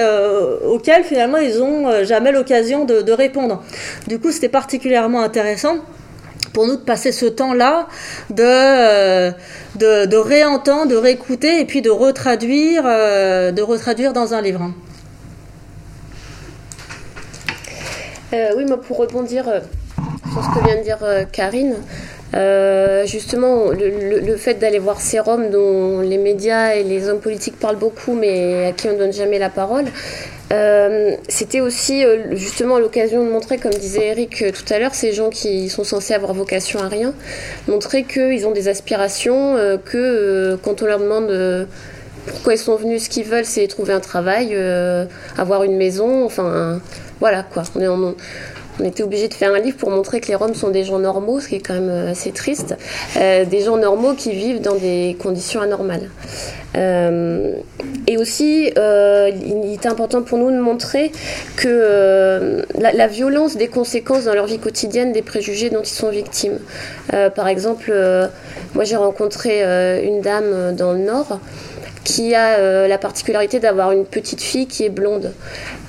auxquels finalement ils n'ont jamais l'occasion de, de répondre. Du coup c'était particulièrement intéressant pour nous de passer ce temps-là, de, euh, de, de, réentendre, de réécouter et puis de retraduire, euh, de retraduire dans un livre. Euh, oui, moi pour rebondir sur ce que vient de dire Karine, justement, le, fait d'aller voir ces Roms dont les médias et les hommes politiques parlent beaucoup, mais à qui on ne donne jamais la parole, euh, c'était aussi euh, justement l'occasion de montrer, comme disait Eric euh, tout à l'heure, ces gens qui sont censés avoir vocation à rien, montrer qu'ils ont des aspirations, que quand on leur demande pourquoi ils sont venus, ce qu'ils veulent, c'est trouver un travail, avoir une maison, enfin voilà quoi. On on était obligé de faire un livre pour montrer que les Roms sont des gens normaux, ce qui est quand même euh, assez triste, euh, des gens normaux qui vivent dans des conditions anormales. Euh, et aussi, il est important pour nous de montrer que la, violence des conséquences dans leur vie quotidienne des préjugés dont ils sont victimes. par exemple, moi j'ai rencontré une dame dans le Nord qui a euh, la particularité d'avoir une petite fille qui est blonde.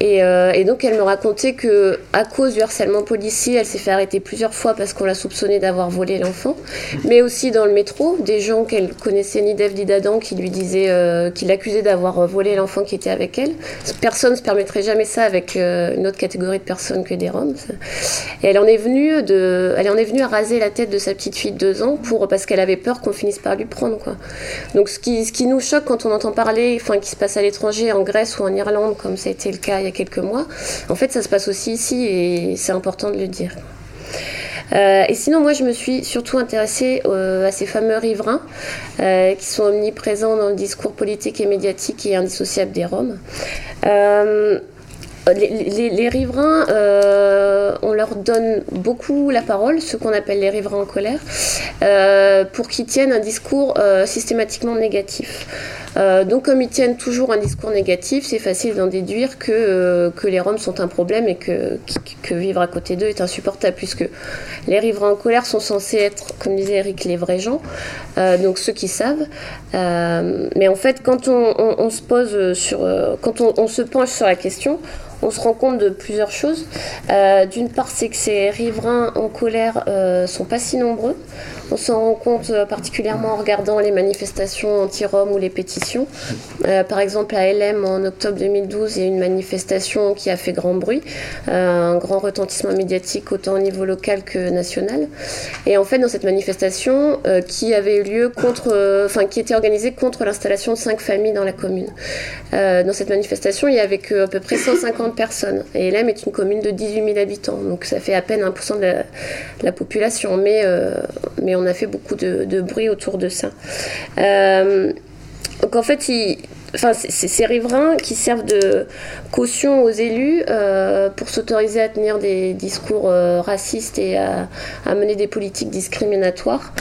Et, euh, et, donc elle me racontait que à cause du harcèlement policier, elle s'est fait arrêter plusieurs fois parce qu'on l'a soupçonnée d'avoir volé l'enfant, mais aussi dans le métro, des gens qu'elle connaissait ni d'Ève ni d'Adam qui lui disaient, euh, qui l'accusaient d'avoir volé l'enfant qui était avec elle. Personne ne se permettrait jamais ça avec une autre catégorie de personnes que des Roms. Et elle en est venue de, elle en est venue à raser la tête de sa petite fille de deux ans pour parce qu'elle avait peur qu'on finisse par lui prendre quoi. Donc ce qui, ce qui nous choque quand on entend parler, enfin, qui se passe à l'étranger, en Grèce ou en Irlande, comme ça a été le cas il y a quelques mois, en fait, ça se passe aussi ici et c'est important de le dire. Euh, et sinon, moi, je me suis surtout intéressée euh, à ces fameux riverains euh, qui sont omniprésents dans le discours politique et médiatique et indissociable des Roms. Les, riverains, on leur donne beaucoup la parole, ceux qu'on appelle les riverains en colère, pour qu'ils tiennent un discours systématiquement négatif. Euh, donc comme ils tiennent toujours un discours négatif, c'est facile d'en déduire que, euh, que les Roms sont un problème et que, que vivre à côté d'eux est insupportable, puisque les riverains en colère sont censés être, comme disait Eric, les vrais gens, euh, donc ceux qui savent. mais en fait, quand on, se pose sur, quand on, se penche sur la question, on se rend compte de plusieurs choses. D'une part, c'est que ces riverains en colère sont pas si nombreux. On s'en rend compte euh, particulièrement en regardant les manifestations anti-Rome ou les pétitions. Euh, par exemple, à LM, en octobre 2012, il y a une manifestation qui a fait grand bruit, euh, un grand retentissement médiatique autant au niveau local que national. Et en fait, dans cette manifestation, qui avait eu lieu contre, enfin, qui était organisée contre l'installation de cinq familles dans la commune. dans cette manifestation, il y avait que à peu près 150 personnes. Et LM est une commune de 18 000 habitants, donc ça fait à peine 1% de la, population. Mais on a fait beaucoup de, bruit autour de ça. Euh, donc en fait, c'est ces riverains qui servent de caution aux élus euh, pour s'autoriser à tenir des discours euh, racistes et à, mener des politiques discriminatoires.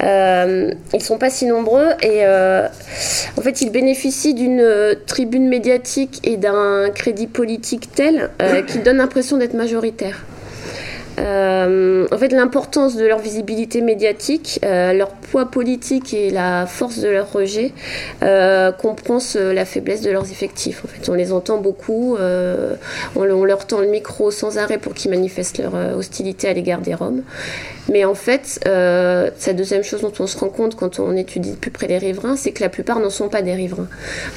ils ils sont pas si nombreux et en fait ils bénéficient d'une tribune médiatique et d'un crédit politique tel qu'ils donnent l'impression d'être majoritaires. Euh, en fait, l'importance de leur visibilité médiatique, euh, leur poids politique et la force de leur rejet euh, compensent la faiblesse de leurs effectifs. En fait, on les entend beaucoup, on, leur tend le micro sans arrêt pour qu'ils manifestent leur hostilité à l'égard des Roms. Mais en fait, euh, la deuxième chose dont on se rend compte quand on étudie de plus près les riverains, c'est que la plupart n'en sont pas des riverains,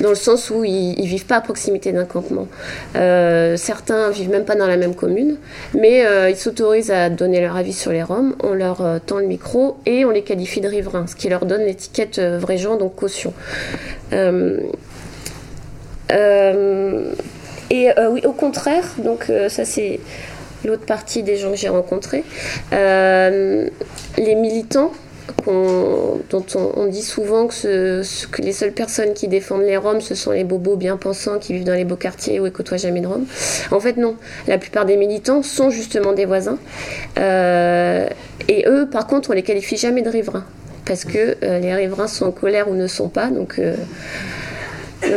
dans le sens où ils, ne vivent pas à proximité d'un campement. Euh, certains vivent même pas dans la même commune, mais euh, ils s'autorisent à donner leur avis sur les Roms, on leur euh, tend le micro et on les qualifie de riverains, ce qui leur donne l'étiquette vrai gens, donc caution. et oui, au contraire, donc ça c'est l'autre partie des gens que j'ai rencontrés, euh, les militants dont on, dit souvent que, que, les seules personnes qui défendent les Roms, ce sont les bobos bien pensants qui vivent dans les beaux quartiers où ils côtoient jamais de Roms. En fait, non. La plupart des militants sont justement des voisins. Euh, et eux, par contre, on les qualifie jamais de riverains. Parce que euh, les riverains sont en colère ou ne sont pas. Donc.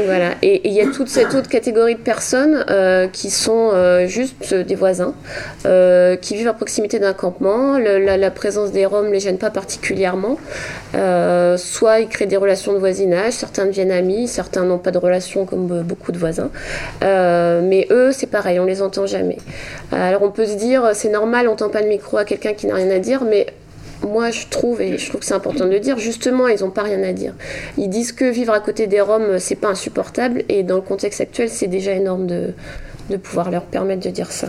Voilà. Et il y a toute cette autre catégorie de personnes euh, qui sont euh, juste des voisins, euh, qui vivent à proximité d'un campement. la, présence des Roms ne les gêne pas particulièrement. soit ils créent des relations de voisinage, certains deviennent amis, certains n'ont pas de relations comme beaucoup de voisins. mais eux, c'est pareil, on les entend jamais. Alors on peut se dire, c'est normal, on tend pas le micro à quelqu'un qui n'a rien à dire, mais moi, je trouve, et je trouve que c'est important de le dire, justement, ils n'ont pas rien à dire. Ils disent que vivre à côté des Roms, c'est pas insupportable, et dans le contexte actuel, c'est déjà énorme de, de, pouvoir leur permettre de dire ça.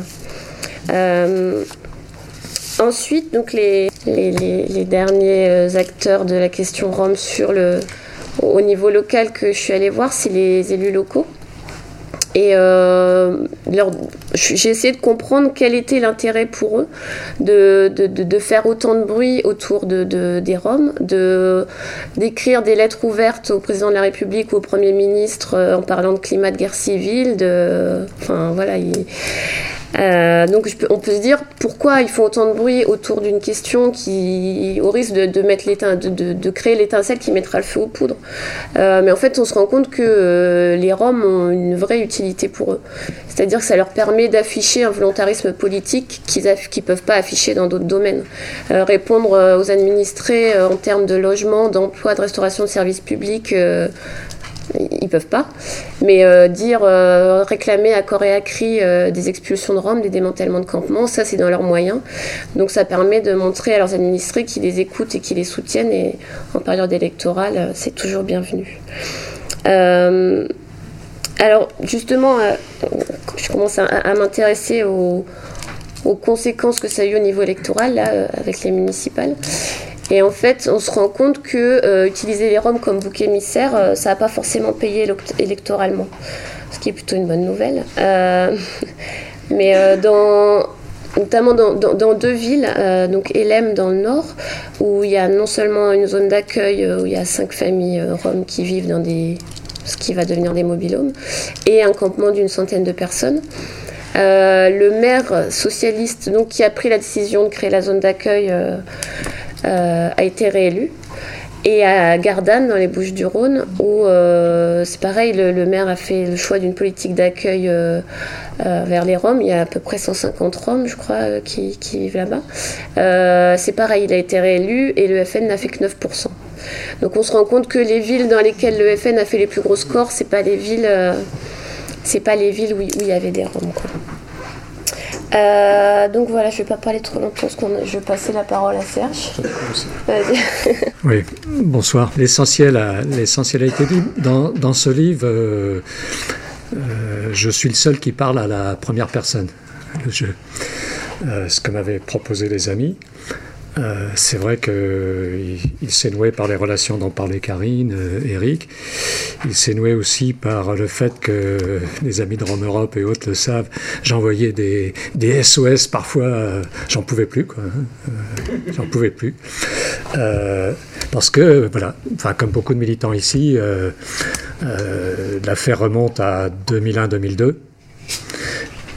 Euh, ensuite, donc les, les, les, derniers euh, acteurs de la question Rome sur le, au niveau local que je suis allée voir, c'est les élus locaux. Et euh, j'ai essayé de comprendre quel était l'intérêt pour eux de, de, de, faire autant de bruit autour de, des Roms, d'écrire des lettres ouvertes au président de la République ou au Premier ministre euh, en parlant de climat de guerre civile. De, enfin, voilà, euh, donc on peut se dire pourquoi ils font autant de bruit autour d'une question qui, au risque de, mettre de, de, créer l'étincelle qui mettra le feu aux poudres. Euh, mais en fait, on se rend compte que les Roms ont une vraie utilité pour eux. C'est-à-dire que ça leur permet d'afficher un volontarisme politique qu'ils ne peuvent pas afficher dans d'autres domaines. répondre aux administrés en termes de logement, d'emploi, de restauration de services publics ils peuvent pas. Mais euh, dire, euh, réclamer à corps et à cri euh, des expulsions de Rome, des démantèlements de campements, ça c'est dans leurs moyens. Donc ça permet de montrer à leurs administrés qu'ils les écoutent et qu'ils les soutiennent. Et en période électorale, c'est toujours bienvenu. Alors justement, je commence à, m'intéresser aux, conséquences que ça a eu au niveau électoral là, avec les municipales. Et en fait, on se rend compte que euh, utiliser les Roms comme bouc émissaire, euh, ça n'a pas forcément payé électoralement, ce qui est plutôt une bonne nouvelle. Euh, <laughs> mais dans, notamment dans, deux villes, donc Elem dans le nord, où il y a non seulement une zone d'accueil où il y a cinq familles roms qui vivent dans des, ce qui va devenir des mobilhomes, et un campement d'une centaine de personnes. le maire socialiste donc, qui a pris la décision de créer la zone d'accueil euh, a été réélu. Et à Gardanne, dans les Bouches du Rhône, où euh, c'est pareil, le, maire a fait le choix d'une politique d'accueil euh, vers les Roms. Il y a à peu près 150 Roms, je crois, qui, vivent là-bas. c'est pareil, il a été réélu et le FN n'a fait que 9%. Donc on se rend compte que les villes dans lesquelles le FN a fait les plus gros scores, c'est pas les pas les villes où, il y avait des Roms. Euh, donc voilà, je ne vais pas parler trop longtemps parce que je vais passer la parole à Serge. <laughs> oui, bonsoir. L'essentiel a, l'essentiel a été dit. Dans, dans ce livre, euh, euh, je suis le seul qui parle à la première personne. Le jeu. ce que m'avaient proposé les amis. Euh, c'est vrai qu'il il, s'est noué par les relations dont parlait Karine, euh, Eric. Il s'est noué aussi par le fait que les amis de Rome Europe et autres le savent. J'envoyais des, SOS parfois, euh, j'en pouvais plus. Hein. j'en pouvais plus. parce que, voilà, enfin, comme beaucoup de militants ici, l'affaire remonte à 2001-2002.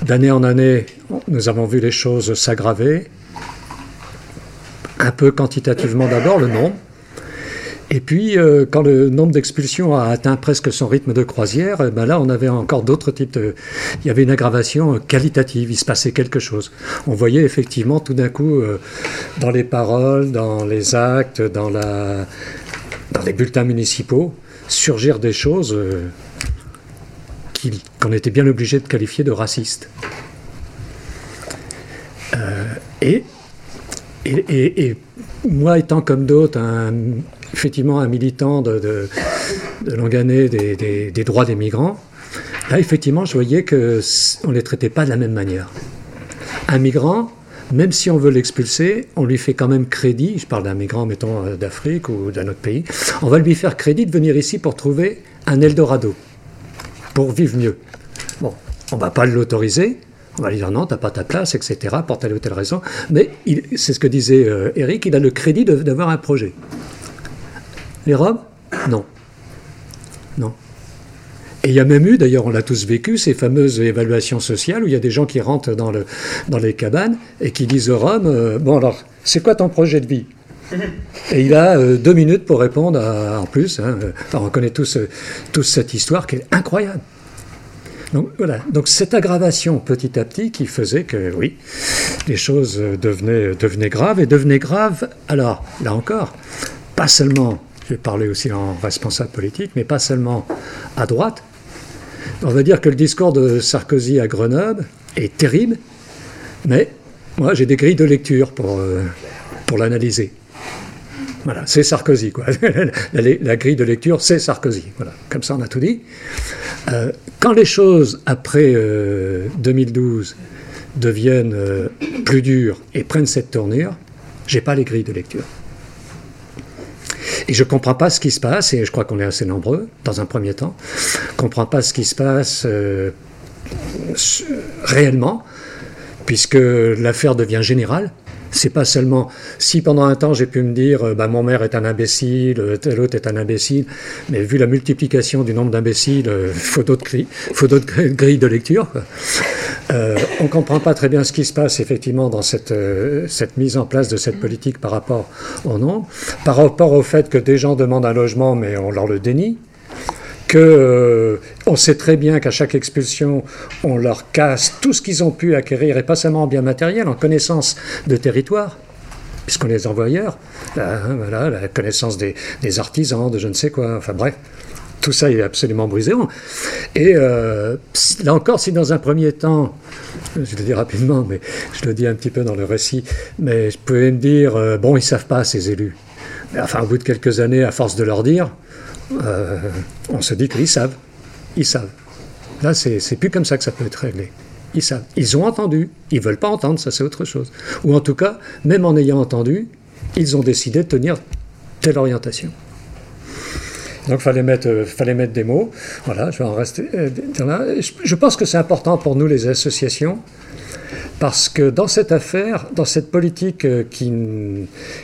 D'année en année, nous avons vu les choses s'aggraver un peu quantitativement d'abord le nombre. Et puis, euh, quand le nombre d'expulsions a atteint presque son rythme de croisière, eh ben là, on avait encore d'autres types de... Il y avait une aggravation qualitative, il se passait quelque chose. On voyait effectivement tout d'un coup, euh, dans les paroles, dans les actes, dans, les bulletins municipaux, surgir des choses euh, qu'on était bien obligé de qualifier de racistes. et et, moi, étant comme d'autres, effectivement un militant de, de, des, droits des migrants, là, effectivement, je voyais qu'on ne les traitait pas de la même manière. Un migrant, même si on veut l'expulser, on lui fait quand même crédit, je parle d'un migrant, mettons, euh, d'Afrique ou d'un autre pays, on va lui faire crédit de venir ici pour trouver un Eldorado, pour vivre mieux. Bon, on ne va pas l'autoriser, On va lui dire non, t'as pas ta place, etc., pour telle ou telle raison. Mais c'est ce que disait euh, Eric, il a le crédit d'avoir un projet. Les Roms Non. Non. Et il y a même eu, d'ailleurs on l'a tous vécu, ces fameuses évaluations sociales où il y a des gens qui rentrent dans, le, dans les cabanes et qui disent aux Roms, euh, bon alors, c'est quoi ton projet de vie? Et il a euh, deux minutes pour répondre en plus. Hein, on connaît tous cette histoire qui est incroyable. Donc voilà, donc cette aggravation petit à petit qui faisait que oui, les choses devenaient, devenaient graves et devenaient graves. Alors là encore, pas seulement, je vais parler aussi en responsable politique, mais pas seulement à droite. On va dire que le discours de Sarkozy à Grenoble est terrible, mais moi j'ai des grilles de lecture pour, euh, pour l'analyser. Voilà, c'est Sarkozy, quoi. <laughs> la, grille de lecture, c'est Sarkozy. Voilà, comme ça, on a tout dit. Euh, quand les choses, après 2012, euh, deviennent euh, plus dures et prennent cette tournure, j'ai pas les grilles de lecture. Et je ne comprends pas ce qui se passe, et je crois qu'on est assez nombreux, dans un premier temps, ne comprends pas ce qui se passe réellement, puisque l'affaire devient générale. C'est pas seulement si pendant un temps j'ai pu me dire euh, bah, mon maire est un imbécile, euh, tel autre est un imbécile, mais vu la multiplication du nombre d'imbéciles, il euh, faut d'autres grilles, de lecture. on ne comprend pas très bien ce qui se passe effectivement dans cette, cette mise en place de cette politique par rapport au nom, par rapport au fait que des gens demandent un logement mais on leur le dénie qu'on euh, sait très bien qu'à chaque expulsion, on leur casse tout ce qu'ils ont pu acquérir, et pas seulement en bien matériel, en connaissance de territoire, puisqu'on les envoie ailleurs. Hein, voilà, la connaissance des, artisans, de je ne sais quoi, enfin bref. Tout ça est absolument brisé. Et euh, là encore, si dans un premier temps, je le dis rapidement, mais je le dis un petit peu dans le récit, mais je pouvais me dire, euh, bon, ils savent pas, ces élus. Mais enfin, au bout de quelques années, à force de leur dire, euh, on se dit qu'ils savent. Ils savent. Là, c'est plus comme ça que ça peut être réglé. Ils savent. Ils ont entendu. Ils veulent pas entendre, ça c'est autre chose. Ou en tout cas, même en ayant entendu, ils ont décidé de tenir telle orientation. Donc, fallait mettre, euh, fallait mettre des mots. Voilà, je vais en rester euh, Je pense que c'est important pour nous, les associations, parce que dans cette affaire, dans cette politique euh, qui,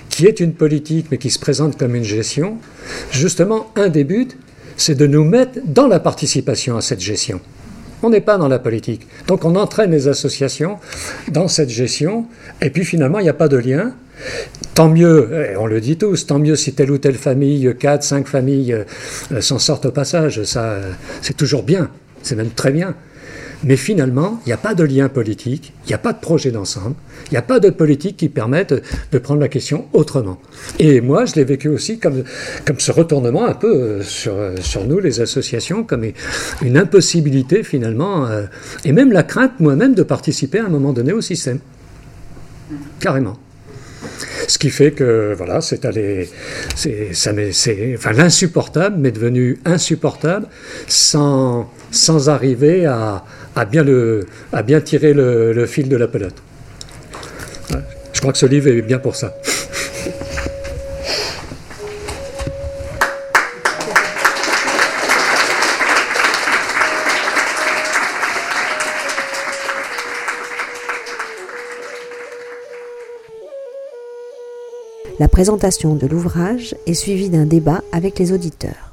qui est une politique mais qui se présente comme une gestion, justement, un des buts, c'est de nous mettre dans la participation à cette gestion. On n'est pas dans la politique. Donc on entraîne les associations dans cette gestion, et puis finalement, il n'y a pas de lien. Tant mieux, on le dit tous, tant mieux si telle ou telle famille, quatre, cinq familles euh, s'en sortent au passage. Ça, euh, c'est toujours bien, c'est même très bien. Mais finalement, il n'y a pas de lien politique, il n'y a pas de projet d'ensemble, il n'y a pas de politique qui permette de prendre la question autrement. Et moi, je l'ai vécu aussi comme, comme ce retournement un peu euh, sur, euh, sur nous, les associations, comme une impossibilité finalement, euh, et même la crainte moi-même de participer à un moment donné au système. Carrément. Ce qui fait que voilà, c'est allé, c'est, ça, c'est, enfin l'insupportable m'est devenu insupportable sans, sans arriver à, à bien, le, tirer le, fil de la pelote. Je crois que ce livre est bien pour ça. La présentation de l'ouvrage est suivie d'un débat avec les auditeurs.